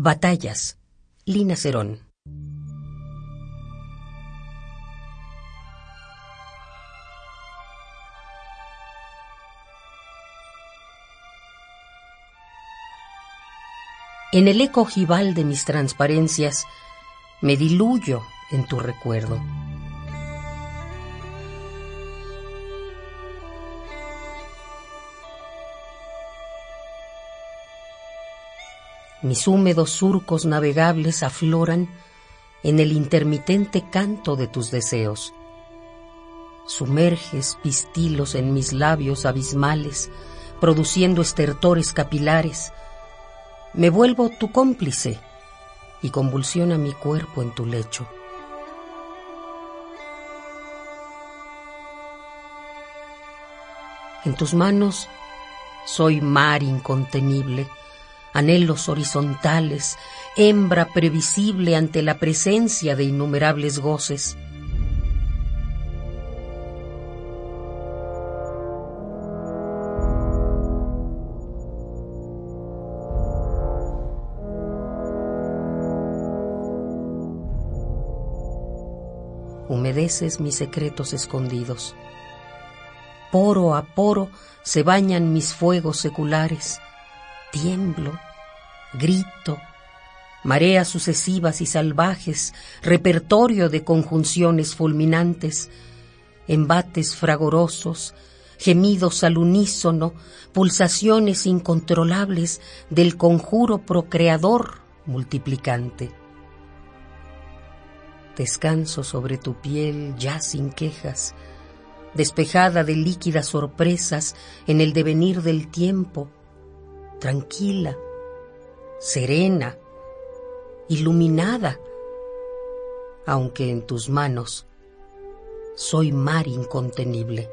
Batallas. Lina Cerón. En el eco ojival de mis transparencias me diluyo en tu recuerdo. Mis húmedos surcos navegables afloran en el intermitente canto de tus deseos. Sumerges pistilos en mis labios abismales, produciendo estertores capilares. Me vuelvo tu cómplice y convulsiona mi cuerpo en tu lecho. En tus manos soy mar incontenible anhelos horizontales, hembra previsible ante la presencia de innumerables goces. Humedeces mis secretos escondidos. Poro a poro se bañan mis fuegos seculares tiemblo, grito, mareas sucesivas y salvajes, repertorio de conjunciones fulminantes, embates fragorosos, gemidos al unísono, pulsaciones incontrolables del conjuro procreador multiplicante. Descanso sobre tu piel ya sin quejas, despejada de líquidas sorpresas en el devenir del tiempo, tranquila, serena, iluminada, aunque en tus manos soy mar incontenible.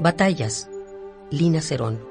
Batallas, Lina Cerón.